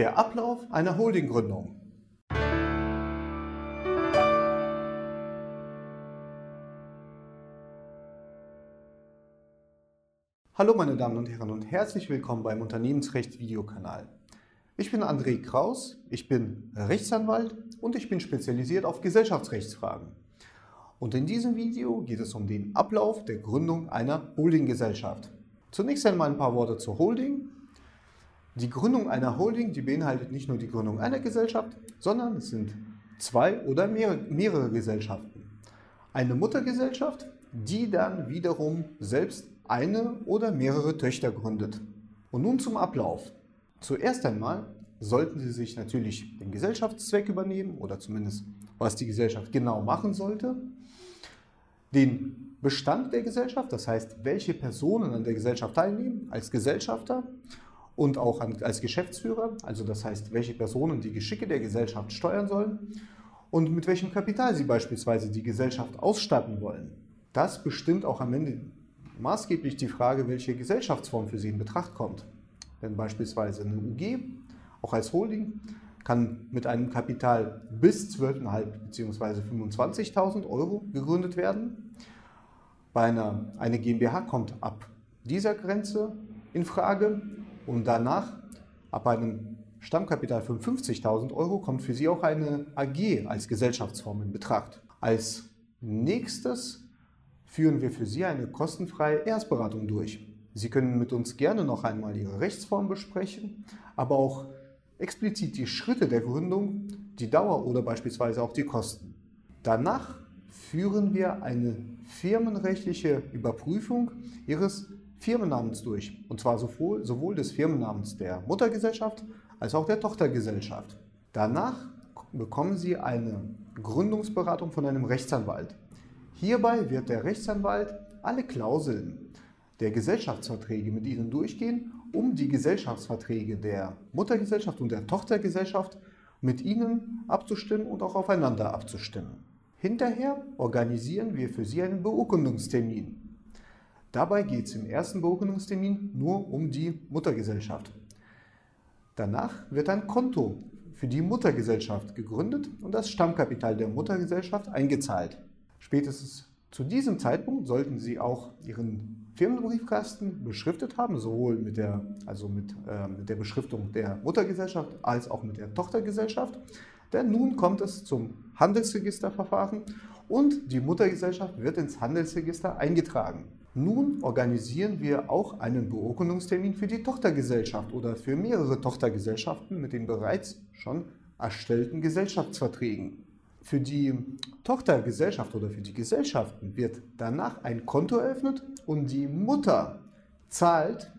Der Ablauf einer Holdinggründung. Hallo meine Damen und Herren und herzlich willkommen beim Unternehmensrecht Videokanal. Ich bin André Kraus, ich bin Rechtsanwalt und ich bin spezialisiert auf Gesellschaftsrechtsfragen. Und in diesem Video geht es um den Ablauf der Gründung einer Holdinggesellschaft. Zunächst einmal ein paar Worte zur Holding die Gründung einer Holding, die beinhaltet nicht nur die Gründung einer Gesellschaft, sondern es sind zwei oder mehr, mehrere Gesellschaften. Eine Muttergesellschaft, die dann wiederum selbst eine oder mehrere Töchter gründet. Und nun zum Ablauf. Zuerst einmal sollten Sie sich natürlich den Gesellschaftszweck übernehmen oder zumindest was die Gesellschaft genau machen sollte, den Bestand der Gesellschaft, das heißt, welche Personen an der Gesellschaft teilnehmen als Gesellschafter und auch als Geschäftsführer, also das heißt, welche Personen die Geschicke der Gesellschaft steuern sollen und mit welchem Kapital sie beispielsweise die Gesellschaft ausstatten wollen. Das bestimmt auch am Ende maßgeblich die Frage, welche Gesellschaftsform für Sie in Betracht kommt. Denn beispielsweise eine UG, auch als Holding, kann mit einem Kapital bis 12.500 bzw. 25.000 Euro gegründet werden. Bei einer eine GmbH kommt ab dieser Grenze in Frage und danach, ab einem Stammkapital von 50.000 Euro, kommt für Sie auch eine AG als Gesellschaftsform in Betracht. Als nächstes führen wir für Sie eine kostenfreie Erstberatung durch. Sie können mit uns gerne noch einmal Ihre Rechtsform besprechen, aber auch explizit die Schritte der Gründung, die Dauer oder beispielsweise auch die Kosten. Danach führen wir eine firmenrechtliche Überprüfung Ihres Firmennamens durch. Und zwar sowohl, sowohl des Firmennamens der Muttergesellschaft als auch der Tochtergesellschaft. Danach bekommen Sie eine Gründungsberatung von einem Rechtsanwalt. Hierbei wird der Rechtsanwalt alle Klauseln der Gesellschaftsverträge mit Ihnen durchgehen, um die Gesellschaftsverträge der Muttergesellschaft und der Tochtergesellschaft mit Ihnen abzustimmen und auch aufeinander abzustimmen. Hinterher organisieren wir für Sie einen Beurkundungstermin. Dabei geht es im ersten Beurkundungstermin nur um die Muttergesellschaft. Danach wird ein Konto für die Muttergesellschaft gegründet und das Stammkapital der Muttergesellschaft eingezahlt. Spätestens zu diesem Zeitpunkt sollten Sie auch Ihren Firmenbriefkasten beschriftet haben, sowohl mit der, also mit, äh, mit der Beschriftung der Muttergesellschaft als auch mit der Tochtergesellschaft. Denn nun kommt es zum Handelsregisterverfahren und die Muttergesellschaft wird ins Handelsregister eingetragen. Nun organisieren wir auch einen Beurkundungstermin für die Tochtergesellschaft oder für mehrere Tochtergesellschaften mit den bereits schon erstellten Gesellschaftsverträgen. Für die Tochtergesellschaft oder für die Gesellschaften wird danach ein Konto eröffnet und die Mutter zahlt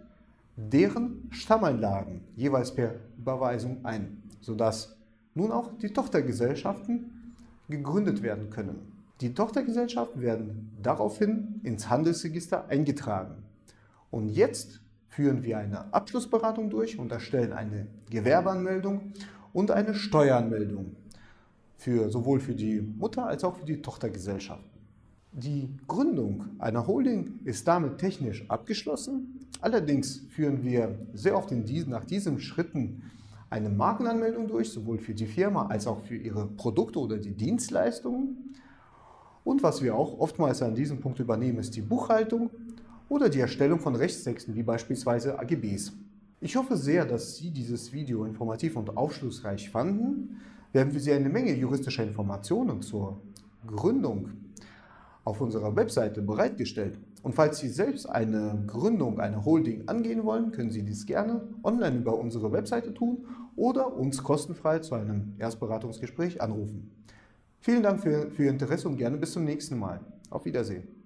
deren Stammeinlagen jeweils per Überweisung ein, sodass nun auch die Tochtergesellschaften gegründet werden können. Die Tochtergesellschaften werden daraufhin ins Handelsregister eingetragen. Und jetzt führen wir eine Abschlussberatung durch und erstellen eine Gewerbeanmeldung und eine Steueranmeldung für sowohl für die Mutter als auch für die Tochtergesellschaften. Die Gründung einer Holding ist damit technisch abgeschlossen. Allerdings führen wir sehr oft diesen, nach diesen Schritten eine Markenanmeldung durch, sowohl für die Firma als auch für ihre Produkte oder die Dienstleistungen. Und was wir auch oftmals an diesem Punkt übernehmen, ist die Buchhaltung oder die Erstellung von Rechtstexten, wie beispielsweise AGBs. Ich hoffe sehr, dass Sie dieses Video informativ und aufschlussreich fanden. Wir haben für Sie eine Menge juristischer Informationen zur Gründung auf unserer Webseite bereitgestellt. Und falls Sie selbst eine Gründung, eine Holding angehen wollen, können Sie dies gerne online über unsere Webseite tun oder uns kostenfrei zu einem Erstberatungsgespräch anrufen. Vielen Dank für, für Ihr Interesse und gerne bis zum nächsten Mal. Auf Wiedersehen.